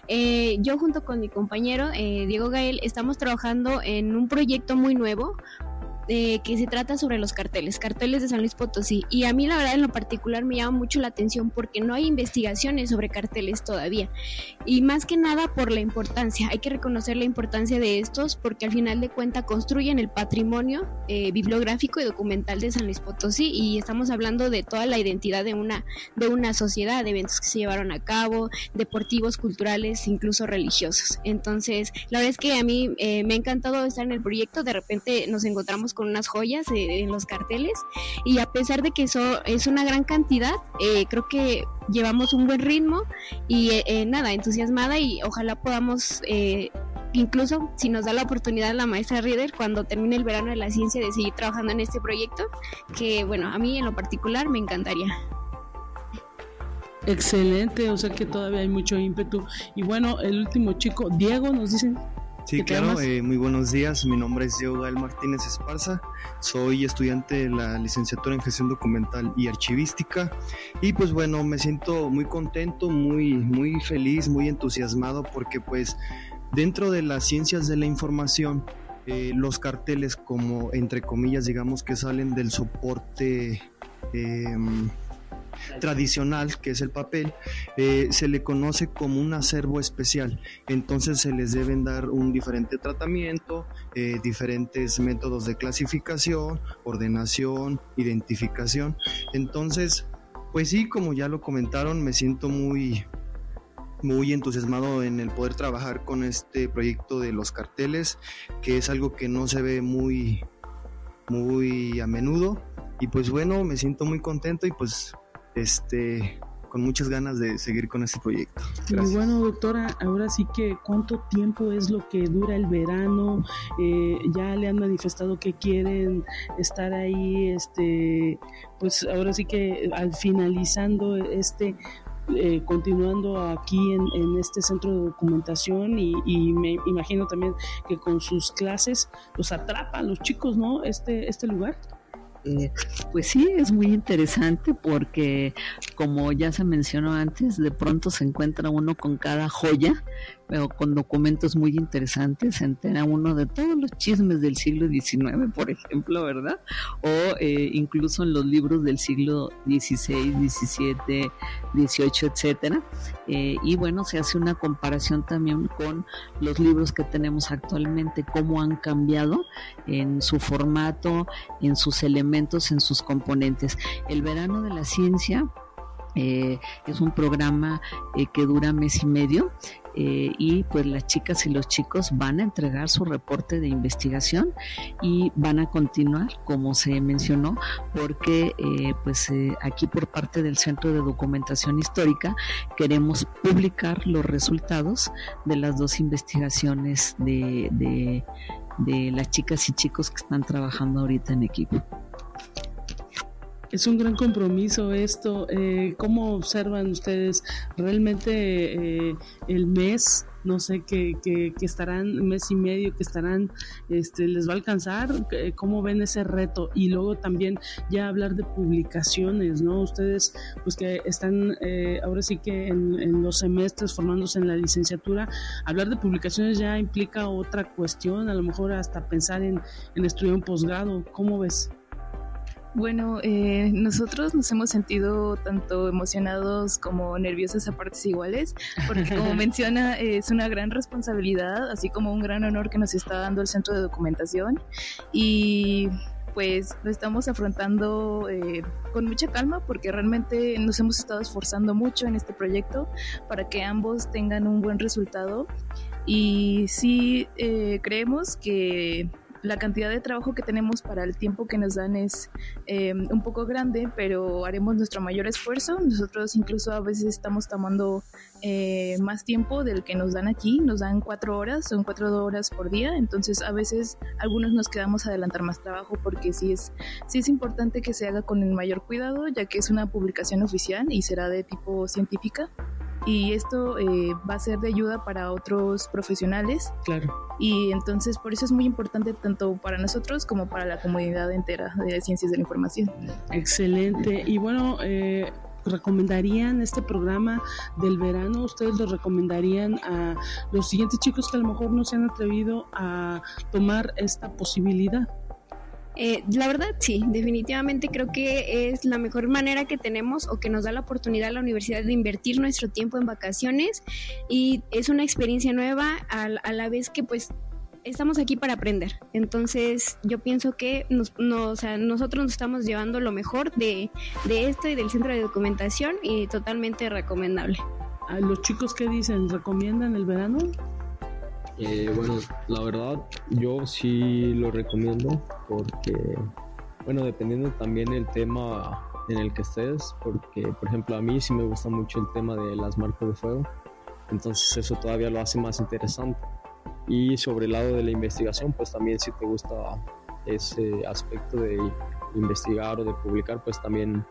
Eh, yo junto con mi compañero Diego Gael estamos trabajando en un proyecto muy nuevo eh, que se trata sobre los carteles, carteles de San Luis Potosí. Y a mí la verdad en lo particular me llama mucho la atención porque no hay investigaciones sobre carteles todavía. Y más que nada por la importancia, hay que reconocer la importancia de estos porque al final de cuentas construyen el patrimonio eh, bibliográfico y documental de San Luis Potosí y estamos hablando de toda la identidad de una, de una sociedad, de eventos que se llevaron a cabo, deportivos, culturales, incluso religiosos. Entonces, la verdad es que a mí eh, me ha encantado estar en el proyecto, de repente nos encontramos con unas joyas eh, en los carteles y a pesar de que eso es una gran cantidad, eh, creo que llevamos un buen ritmo y eh, nada, entusiasmada y ojalá podamos incluso si nos da la oportunidad la maestra Reader cuando termine el verano de la ciencia de seguir trabajando en este proyecto, que bueno, a mí en lo particular me encantaría. Excelente, o sea que todavía hay mucho ímpetu. Y bueno, el último chico, Diego, nos dicen Sí, claro, eh, muy buenos días. Mi nombre es Diego Gael Martínez Esparza. Soy estudiante de la licenciatura en gestión documental y archivística. Y pues bueno, me siento muy contento, muy, muy feliz, muy entusiasmado porque pues dentro de las ciencias de la información, eh, los carteles como entre comillas digamos que salen del soporte eh, tradicional, que es el papel, eh, se le conoce como un acervo especial. Entonces se les deben dar un diferente tratamiento, eh, diferentes métodos de clasificación, ordenación, identificación. Entonces, pues sí, como ya lo comentaron, me siento muy muy entusiasmado en el poder trabajar con este proyecto de los carteles, que es algo que no se ve muy muy a menudo y pues bueno, me siento muy contento y pues este, con muchas ganas de seguir con este proyecto. Y bueno, doctora, ahora sí que cuánto tiempo es lo que dura el verano, eh, ya le han manifestado que quieren estar ahí, este, pues ahora sí que al finalizando este eh, continuando aquí en, este centro de documentación y, y, me imagino también que con sus clases los atrapan los chicos, ¿no? Este, este lugar. Eh, pues sí, es muy interesante porque, como ya se mencionó antes, de pronto se encuentra uno con cada joya pero con documentos muy interesantes, se entera uno de todos los chismes del siglo XIX, por ejemplo, ¿verdad? O eh, incluso en los libros del siglo XVI, XVII, XVIII, etcétera. Eh, y bueno, se hace una comparación también con los libros que tenemos actualmente, cómo han cambiado en su formato, en sus elementos, en sus componentes. El verano de la ciencia eh, es un programa que dura mes y medio eh, y pues las chicas y los chicos van a entregar su reporte de investigación y van a continuar como se mencionó porque eh, pues eh, aquí por parte del Centro de Documentación Histórica queremos publicar los resultados de las dos investigaciones de, de las chicas y chicos que están trabajando ahorita en equipo. Es un gran compromiso esto. Eh, ¿Cómo observan ustedes realmente eh, el mes no sé, que, que, estarán mes y medio, que estarán, este, les va a alcanzar, ¿cómo ven ese reto? Y luego también ya hablar de publicaciones, ¿no? Ustedes, pues que están eh, ahora sí que en, en los semestres formándose en la licenciatura, hablar de publicaciones ya implica otra cuestión, a lo mejor hasta pensar en, en estudiar un posgrado, ¿cómo ves? Bueno, eh, nosotros nos hemos sentido tanto emocionados como nerviosos a partes iguales, porque como <laughs> menciona, es una gran responsabilidad, así como un gran honor que nos está dando el centro de documentación. Y pues lo estamos afrontando eh, con mucha calma porque realmente nos hemos estado esforzando mucho en este proyecto para que ambos tengan un buen resultado y sí eh, creemos que la cantidad de trabajo que tenemos para el tiempo que nos dan es eh, un poco grande, pero haremos nuestro mayor esfuerzo. Nosotros incluso a veces estamos tomando eh, más tiempo del que nos dan aquí. Nos dan cuatro horas, son cuatro horas por día. Entonces a veces algunos nos quedamos a adelantar más trabajo porque sí es, sí es importante que se haga con el mayor cuidado, ya que es una publicación oficial y será de tipo científica y esto eh, va a ser de ayuda para otros profesionales. Claro. Y entonces por eso es muy importante tanto para nosotros como para la comunidad entera de ciencias de la información. Excelente. Y bueno, eh, recomendarían este programa del verano? ¿Ustedes lo recomendarían a los siguientes chicos que a lo mejor no se han atrevido a tomar esta posibilidad? Eh, la verdad, sí, definitivamente creo que es la mejor manera que tenemos o que nos da la oportunidad a la universidad de invertir nuestro tiempo en vacaciones y es una experiencia nueva a, la vez que pues estamos aquí para aprender. Entonces yo pienso que nos, nosotros nos estamos llevando lo mejor de, de esto y del centro de documentación y totalmente recomendable. ¿A los chicos qué dicen? ¿Recomiendan el verano? Eh, bueno, la verdad yo sí lo recomiendo porque, bueno, dependiendo también del tema en el que estés, porque por ejemplo a mí sí me gusta mucho el tema de las marcas de fuego, entonces eso todavía lo hace más interesante. Y sobre el lado de la investigación, pues también si te gusta ese aspecto de investigar o de publicar, pues también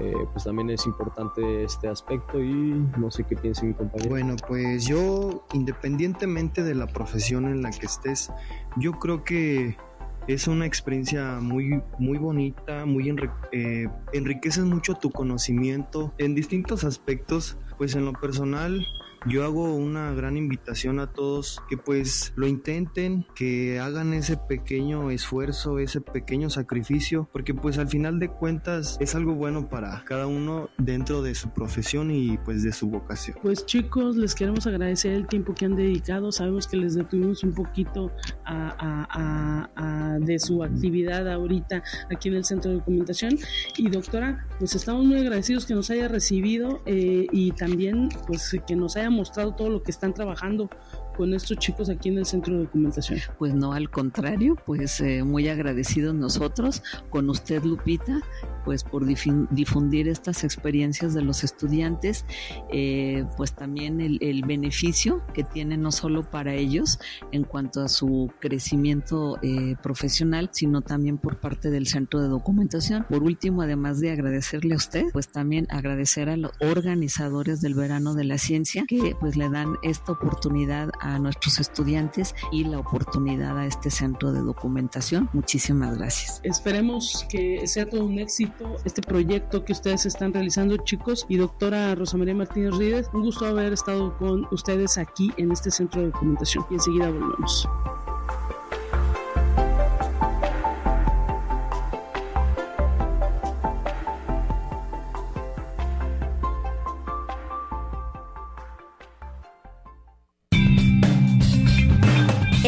eh, pues también es importante este aspecto y no sé qué piensa mi compañero. Bueno, pues yo, independientemente de la profesión en la que estés, yo creo que es una experiencia muy, muy bonita, muy eh, enriqueces mucho tu conocimiento en distintos aspectos. Pues en lo personal, yo hago una gran invitación a todos que pues lo intenten, que hagan ese pequeño esfuerzo, ese pequeño sacrificio, porque pues al final de cuentas es algo bueno para cada uno dentro de su profesión y pues de su vocación. Pues chicos, les queremos agradecer el tiempo que han dedicado, sabemos que les detuvimos un poquito de su actividad ahorita aquí en el centro de documentación. Y doctora, pues estamos muy agradecidos que nos haya recibido eh, y también pues que nos haya mostrado todo lo que están trabajando con estos chicos aquí en el centro de documentación? Pues no, al contrario, pues eh, muy agradecidos nosotros con usted, Lupita, pues por difundir estas experiencias de los estudiantes, eh, pues también el, beneficio que tiene no solo para ellos en cuanto a su crecimiento eh, profesional, sino también por parte del centro de documentación. Por último, además de agradecerle a usted, pues también agradecer a los organizadores del verano de la ciencia que pues le dan esta oportunidad a nuestros estudiantes y la oportunidad a este centro de documentación. Muchísimas gracias. Esperemos que sea todo un éxito este proyecto que ustedes están realizando, chicos. Y doctora Rosa María Martínez Ríos, un gusto haber estado con ustedes aquí en este centro de documentación. Y enseguida volvemos.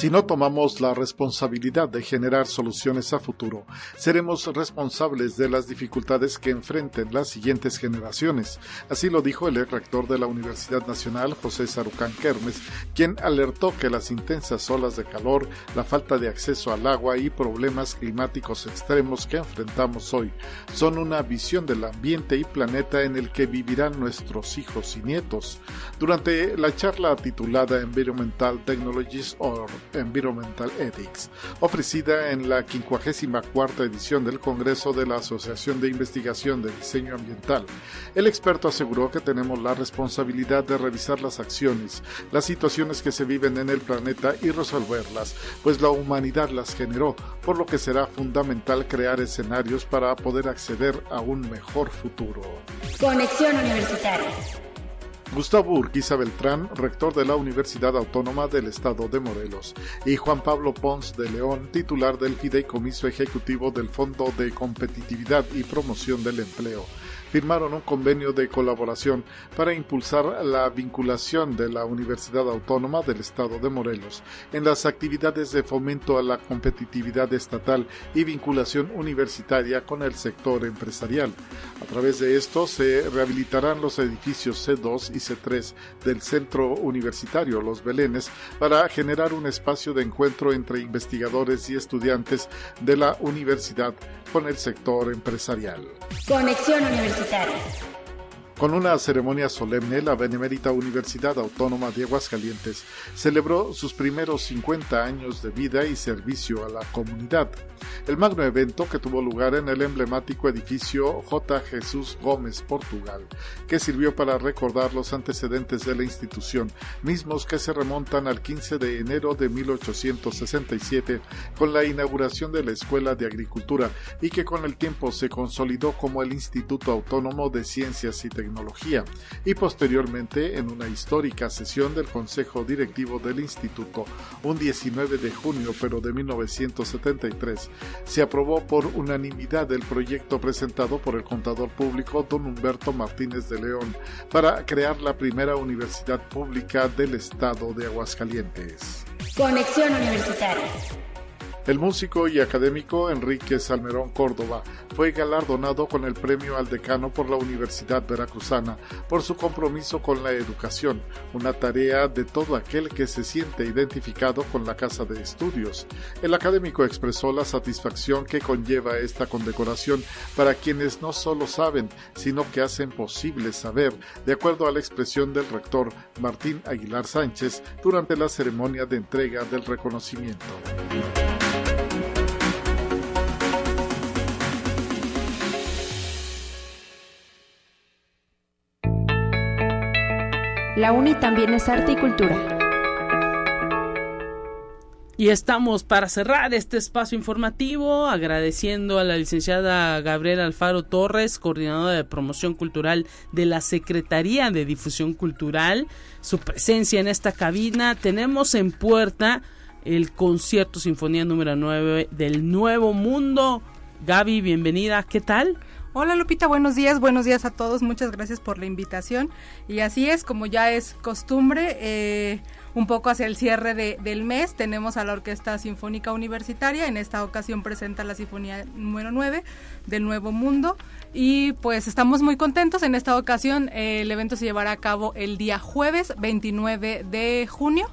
Si no tomamos la responsabilidad de generar soluciones a futuro, seremos responsables de las dificultades que enfrenten las siguientes generaciones. Así lo dijo el rector de la Universidad Nacional, José Sarucán Kermes, quien alertó que las intensas olas de calor, la falta de acceso al agua y problemas climáticos extremos que enfrentamos hoy son una visión del ambiente y planeta en el que vivirán nuestros hijos y nietos. Durante la charla titulada Environmental Technologies or Environmental Ethics, ofrecida en la 54 edición del Congreso de la Asociación de Investigación de Diseño Ambiental. El experto aseguró que tenemos la responsabilidad de revisar las acciones, las situaciones que se viven en el planeta y resolverlas, pues la humanidad las generó, por lo que será fundamental crear escenarios para poder acceder a un mejor futuro. Conexión Universitaria. Gustavo Urquiza Beltrán, rector de la Universidad Autónoma del Estado de Morelos, y Juan Pablo Pons de León, titular del Fideicomiso Ejecutivo del Fondo de Competitividad y Promoción del Empleo, firmaron un convenio de colaboración para impulsar la vinculación de la Universidad Autónoma del Estado de Morelos en las actividades de fomento a la competitividad estatal y vinculación universitaria con el sector empresarial. A través de esto se rehabilitarán los edificios C2 y C3 del Centro Universitario Los Belenes para generar un espacio de encuentro entre investigadores y estudiantes de la universidad con el sector empresarial. Conexión Universitaria. sotaque. Con una ceremonia solemne, la Benemérita Universidad Autónoma de Aguascalientes celebró sus primeros 50 años de vida y servicio a la comunidad. El magno evento que tuvo lugar en el emblemático edificio J. Jesús Gómez, Portugal, que sirvió para recordar los antecedentes de la institución, mismos que se remontan al 15 de enero de 1867 con la inauguración de la Escuela de Agricultura y que con el tiempo se consolidó como el Instituto Autónomo de Ciencias y Tecnología y posteriormente en una histórica sesión del Consejo Directivo del Instituto, un 19 de junio pero de 1973, se aprobó por unanimidad el proyecto presentado por el contador público don Humberto Martínez de León para crear la primera universidad pública del estado de Aguascalientes. Conexión Universitaria. El músico y académico Enrique Salmerón Córdoba fue galardonado con el premio al decano por la Universidad Veracruzana por su compromiso con la educación, una tarea de todo aquel que se siente identificado con la casa de estudios. El académico expresó la satisfacción que conlleva esta condecoración para quienes no solo saben, sino que hacen posible saber, de acuerdo a la expresión del rector Martín Aguilar Sánchez durante la ceremonia de entrega del reconocimiento. La UNI también es arte y cultura. Y estamos para cerrar este espacio informativo agradeciendo a la licenciada Gabriela Alfaro Torres, coordinadora de promoción cultural de la Secretaría de Difusión Cultural, su presencia en esta cabina. Tenemos en puerta el concierto Sinfonía número 9 del Nuevo Mundo. Gaby, bienvenida. ¿Qué tal? Hola Lupita, buenos días, buenos días a todos, muchas gracias por la invitación. Y así es, como ya es costumbre, eh, un poco hacia el cierre de, del mes, tenemos a la Orquesta Sinfónica Universitaria, en esta ocasión presenta la Sinfonía número 9 del Nuevo Mundo. Y pues estamos muy contentos, en esta ocasión eh, el evento se llevará a cabo el día jueves 29 de junio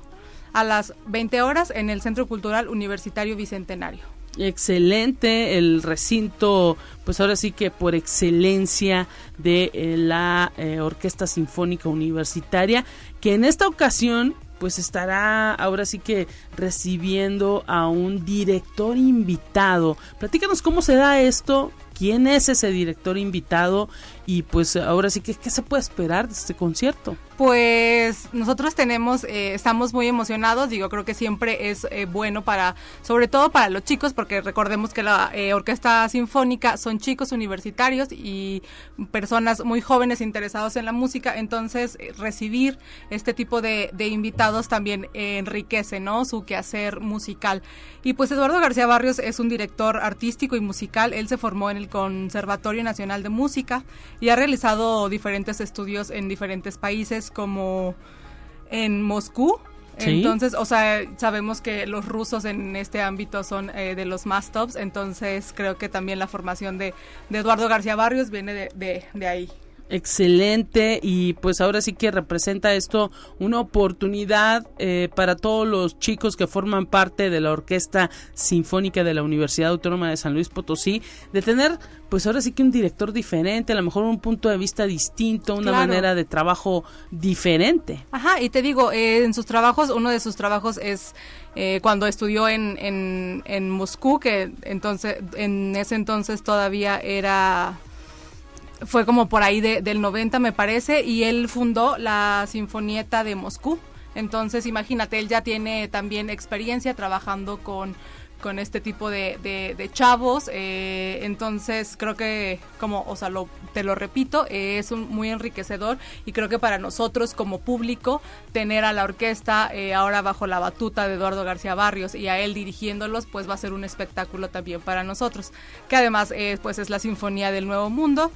a las 20 horas en el Centro Cultural Universitario Bicentenario excelente el recinto pues ahora sí que por excelencia de eh, la eh, orquesta sinfónica universitaria que en esta ocasión pues estará ahora sí que recibiendo a un director invitado. Platícanos cómo se da esto quién es ese director invitado y pues ahora sí que qué se puede esperar de este concierto pues nosotros tenemos, eh, estamos muy emocionados, digo, creo que siempre es eh, bueno para, sobre todo para los chicos, porque recordemos que la eh, orquesta sinfónica son chicos universitarios y personas muy jóvenes interesados en la música, entonces recibir este tipo de, de invitados también enriquece, ¿no? Su quehacer musical. Y pues Eduardo García Barrios es un director artístico y musical, él se formó en el Conservatorio Nacional de Música y ha realizado diferentes estudios en diferentes países como en Moscú. Entonces, o sea, sabemos que los rusos en este ámbito son eh, de los más tops, entonces creo que también la formación de, Eduardo García Barrios viene de, de, ahí. Excelente y pues ahora sí que representa esto una oportunidad eh, para todos los chicos que forman parte de la Orquesta Sinfónica de la Universidad Autónoma de San Luis Potosí de tener pues ahora sí que un director diferente, a lo mejor un punto de vista distinto, una manera de trabajo diferente. Ajá, y te digo, eh, en sus trabajos, uno de sus trabajos es eh, cuando estudió en, en, en Moscú, que entonces en ese entonces todavía era fue como por ahí de, del 90 me parece, y él fundó la Sinfonieta de Moscú. Entonces, imagínate, él ya tiene también experiencia trabajando con, con este tipo de, de, chavos. Eh, entonces, creo que, como, o sea, lo, te lo repito, es un, muy enriquecedor y creo que para nosotros como público, tener a la orquesta eh, ahora bajo la batuta de Eduardo García Barrios y a él dirigiéndolos, pues va a ser un espectáculo también para nosotros. Que además, eh, pues es la Sinfonía del Nuevo Mundo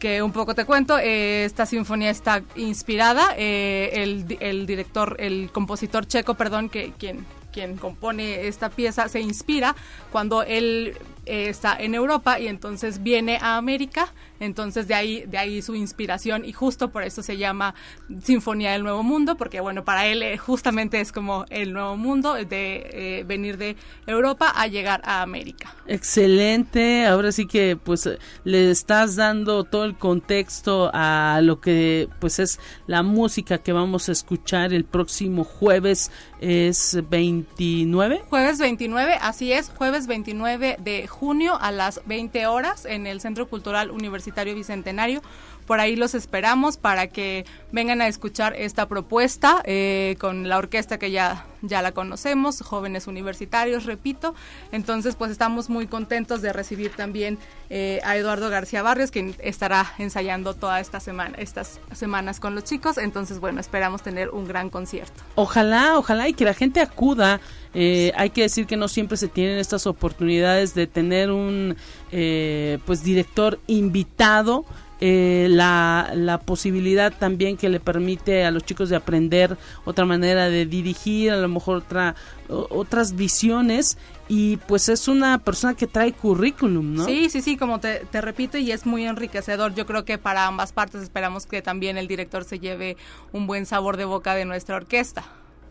que un poco te cuento, eh, esta sinfonía está inspirada, eh, el, el, director, el compositor checo, perdón, que quien, quien compone esta pieza se inspira cuando él eh, está en Europa y entonces viene a América, entonces de ahí, de ahí su inspiración y justo por eso se llama Sinfonía del Nuevo Mundo, porque bueno, para él eh, justamente es como el nuevo mundo de eh, venir de Europa a llegar a América. Excelente, ahora sí que pues le estás dando todo el contexto a lo que pues es la música que vamos a escuchar el próximo jueves es 29. Jueves 29, así es, jueves 29 de junio a las 20 horas en el Centro Cultural Universitario Bicentenario. Por ahí los esperamos para que vengan a escuchar esta propuesta eh, con la orquesta que ya, ya la conocemos, jóvenes universitarios, repito. Entonces, pues estamos muy contentos de recibir también eh, a Eduardo García Barrios, quien estará ensayando toda esta semana, estas semanas con los chicos. Entonces, bueno, esperamos tener un gran concierto. Ojalá, ojalá y que la gente acuda. Eh, hay que decir que no siempre se tienen estas oportunidades de tener un pues director invitado eh, la, la, posibilidad también que le permite a los chicos de aprender otra manera de dirigir, a lo mejor otra, otras visiones y pues es una persona que trae currículum, ¿no? Sí, sí, sí, como te, te, repito y es muy enriquecedor. Yo creo que para ambas partes esperamos que también el director se lleve un buen sabor de boca de nuestra orquesta.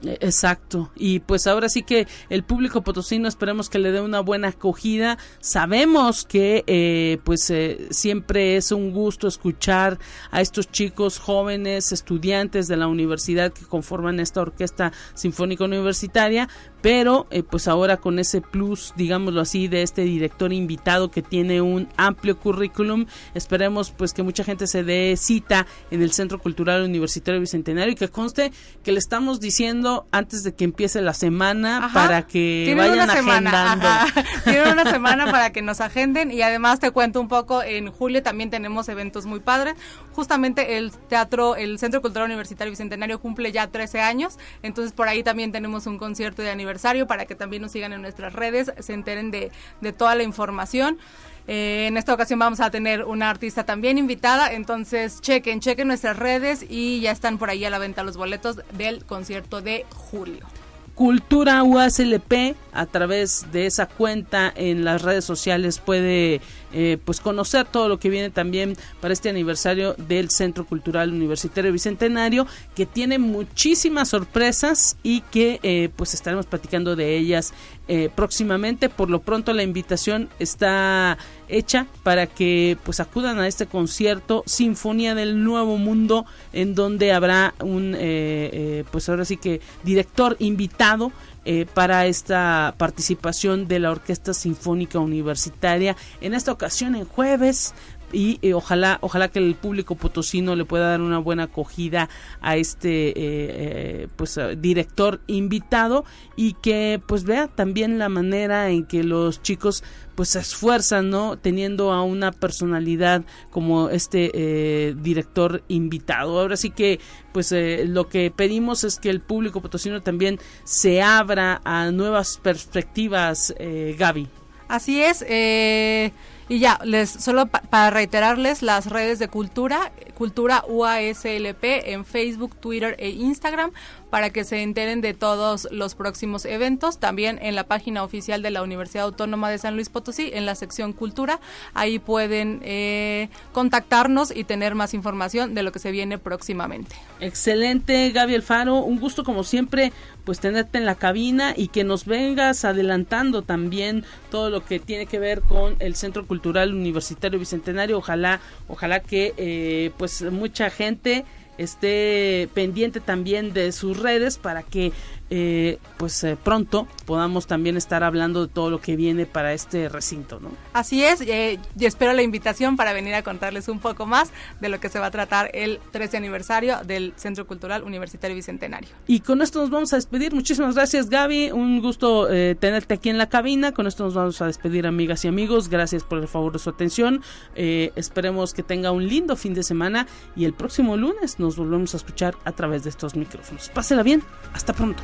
Eh, exacto. Y pues ahora sí que el público potosino esperemos que le dé una buena acogida. Sabemos que eh, pues eh, siempre es un gusto escuchar a estos chicos jóvenes, estudiantes de la universidad que conforman esta orquesta sinfónica universitaria, pero eh, pues ahora con ese plus, digámoslo así, de este director invitado que tiene un amplio currículum, esperemos pues que mucha gente se dé cita en el Centro Cultural Universitario Bicentenario y que conste que le estamos diciendo antes de que empiece la semana para que vayan agendando. <laughs> Tienen una semana para que nos agenden y además te cuento un poco, en julio también tenemos eventos muy padres, justamente el teatro, el Centro Cultural Universitario Bicentenario cumple ya 13 años, entonces por ahí también tenemos un concierto de aniversario para que también nos sigan en nuestras redes, se enteren de, de toda la información. Eh, en esta ocasión vamos a tener una artista también invitada, entonces chequen, chequen nuestras redes y ya están por ahí a la venta los boletos del concierto de julio. Cultura UASLP a través de esa cuenta en las redes sociales puede eh, pues conocer todo lo que viene también para este aniversario del Centro Cultural Universitario Bicentenario que tiene muchísimas sorpresas y que eh, pues estaremos platicando de ellas eh, próximamente. Por lo pronto la invitación está hecha para que pues acudan a este concierto Sinfonía del Nuevo Mundo en donde habrá un pues ahora sí que director invitado eh, para esta participación de la Orquesta Sinfónica Universitaria en esta ocasión en jueves y eh, ojalá ojalá que el público potosino le pueda dar una buena acogida a este eh, pues director invitado y que pues vea también la manera en que los chicos pues se esfuerzan, ¿no? Teniendo a una personalidad como este eh, director invitado. Ahora sí que, pues eh, lo que pedimos es que el público potosino también se abra a nuevas perspectivas, eh, Gaby. Así es. Y ya, les solo para reiterarles las redes de Cultura, Cultura UASLP en Facebook, Twitter e Instagram para que se enteren de todos los próximos eventos. También en la página oficial de la Universidad Autónoma de San Luis Potosí, en la sección Cultura, ahí pueden eh, contactarnos y tener más información de lo que se viene próximamente. Excelente, Gaby Alfaro. Un gusto como siempre pues tenerte en la cabina y que nos vengas adelantando también todo lo que tiene que ver con el Centro Cultural Universitario Bicentenario. Ojalá, ojalá que eh, pues mucha gente esté pendiente también de sus redes para que eh, pues eh, pronto podamos también estar hablando de todo lo que viene para este recinto, ¿no? Así es, eh, y espero la invitación para venir a contarles un poco más de lo que se va a tratar el 13 aniversario del Centro Cultural Universitario Bicentenario. Y con esto nos vamos a despedir. Muchísimas gracias, Gaby. Un gusto tenerte aquí en la cabina. Con esto nos vamos a despedir, amigas y amigos. Gracias por el favor de su atención. esperemos que tenga un lindo fin de semana y el próximo lunes nos volvemos a escuchar a través de estos micrófonos. Pásela bien. Hasta pronto.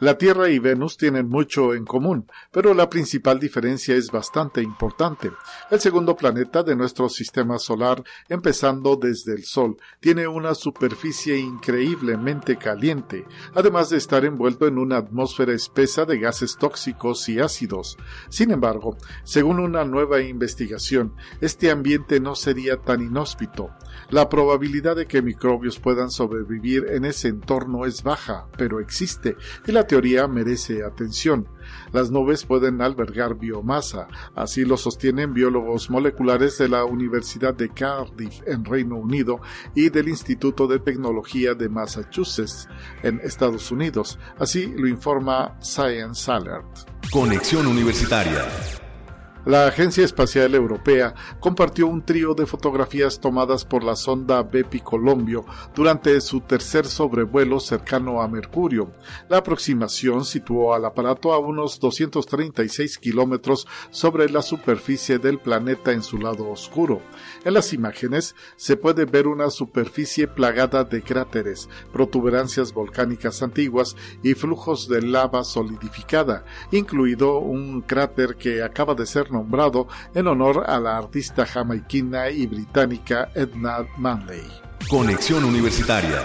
La Tierra y Venus tienen mucho en común, pero la principal diferencia es bastante importante. El segundo planeta de nuestro sistema solar, empezando desde el Sol, tiene una superficie increíblemente caliente, además de estar envuelto en una atmósfera espesa de gases tóxicos y ácidos. Sin embargo, según una nueva investigación, este ambiente no sería tan inhóspito. La probabilidad de que microbios puedan sobrevivir en ese entorno es baja, pero existe, y la teoría merece atención. Las nubes pueden albergar biomasa, así lo sostienen biólogos moleculares de la Universidad de Cardiff en Reino Unido y del Instituto de Tecnología de Massachusetts en Estados Unidos. Así lo informa Science Alert. Conexión Universitaria la Agencia Espacial Europea compartió un trío de fotografías tomadas por la sonda Bepi Colombio durante su tercer sobrevuelo cercano a Mercurio. La aproximación situó al aparato a unos 236 kilómetros sobre la superficie del planeta en su lado oscuro. En las imágenes se puede ver una superficie plagada de cráteres, protuberancias volcánicas antiguas y flujos de lava solidificada, incluido un cráter que acaba de ser nombrado en honor a la artista jamaiquina y británica Edna Manley. Conexión Universitaria.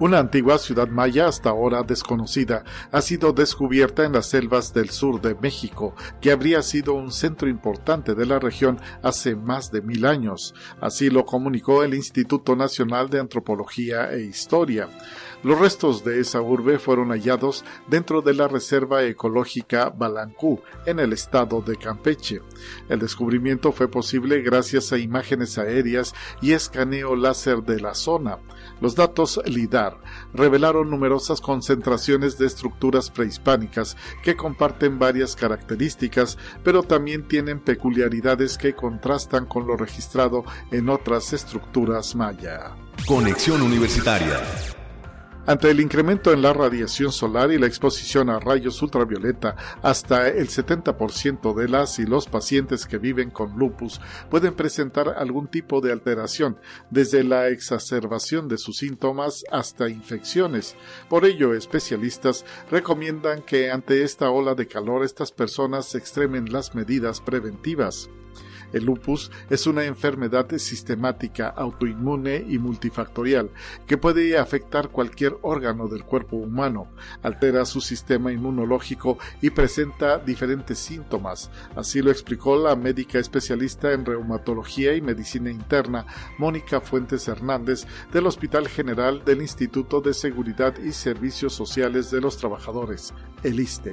Una antigua ciudad maya hasta ahora desconocida ha sido descubierta en las selvas del sur de México, que habría sido un centro importante de la región hace más de mil años. Así lo comunicó el Instituto Nacional de Antropología e Historia. Los restos de esa urbe fueron hallados dentro de la Reserva Ecológica Balancú, en el estado de Campeche. El descubrimiento fue posible gracias a imágenes aéreas y escaneo láser de la zona. Los datos LIDAR revelaron numerosas concentraciones de estructuras prehispánicas que comparten varias características, pero también tienen peculiaridades que contrastan con lo registrado en otras estructuras maya. Conexión Universitaria ante el incremento en la radiación solar y la exposición a rayos ultravioleta, hasta el 70% de las y los pacientes que viven con lupus pueden presentar algún tipo de alteración, desde la exacerbación de sus síntomas hasta infecciones. Por ello, especialistas recomiendan que ante esta ola de calor estas personas extremen las medidas preventivas. El lupus es una enfermedad sistemática, autoinmune y multifactorial que puede afectar cualquier órgano del cuerpo humano, altera su sistema inmunológico y presenta diferentes síntomas. Así lo explicó la médica especialista en reumatología y medicina interna, Mónica Fuentes Hernández, del Hospital General del Instituto de Seguridad y Servicios Sociales de los Trabajadores, el ISTE.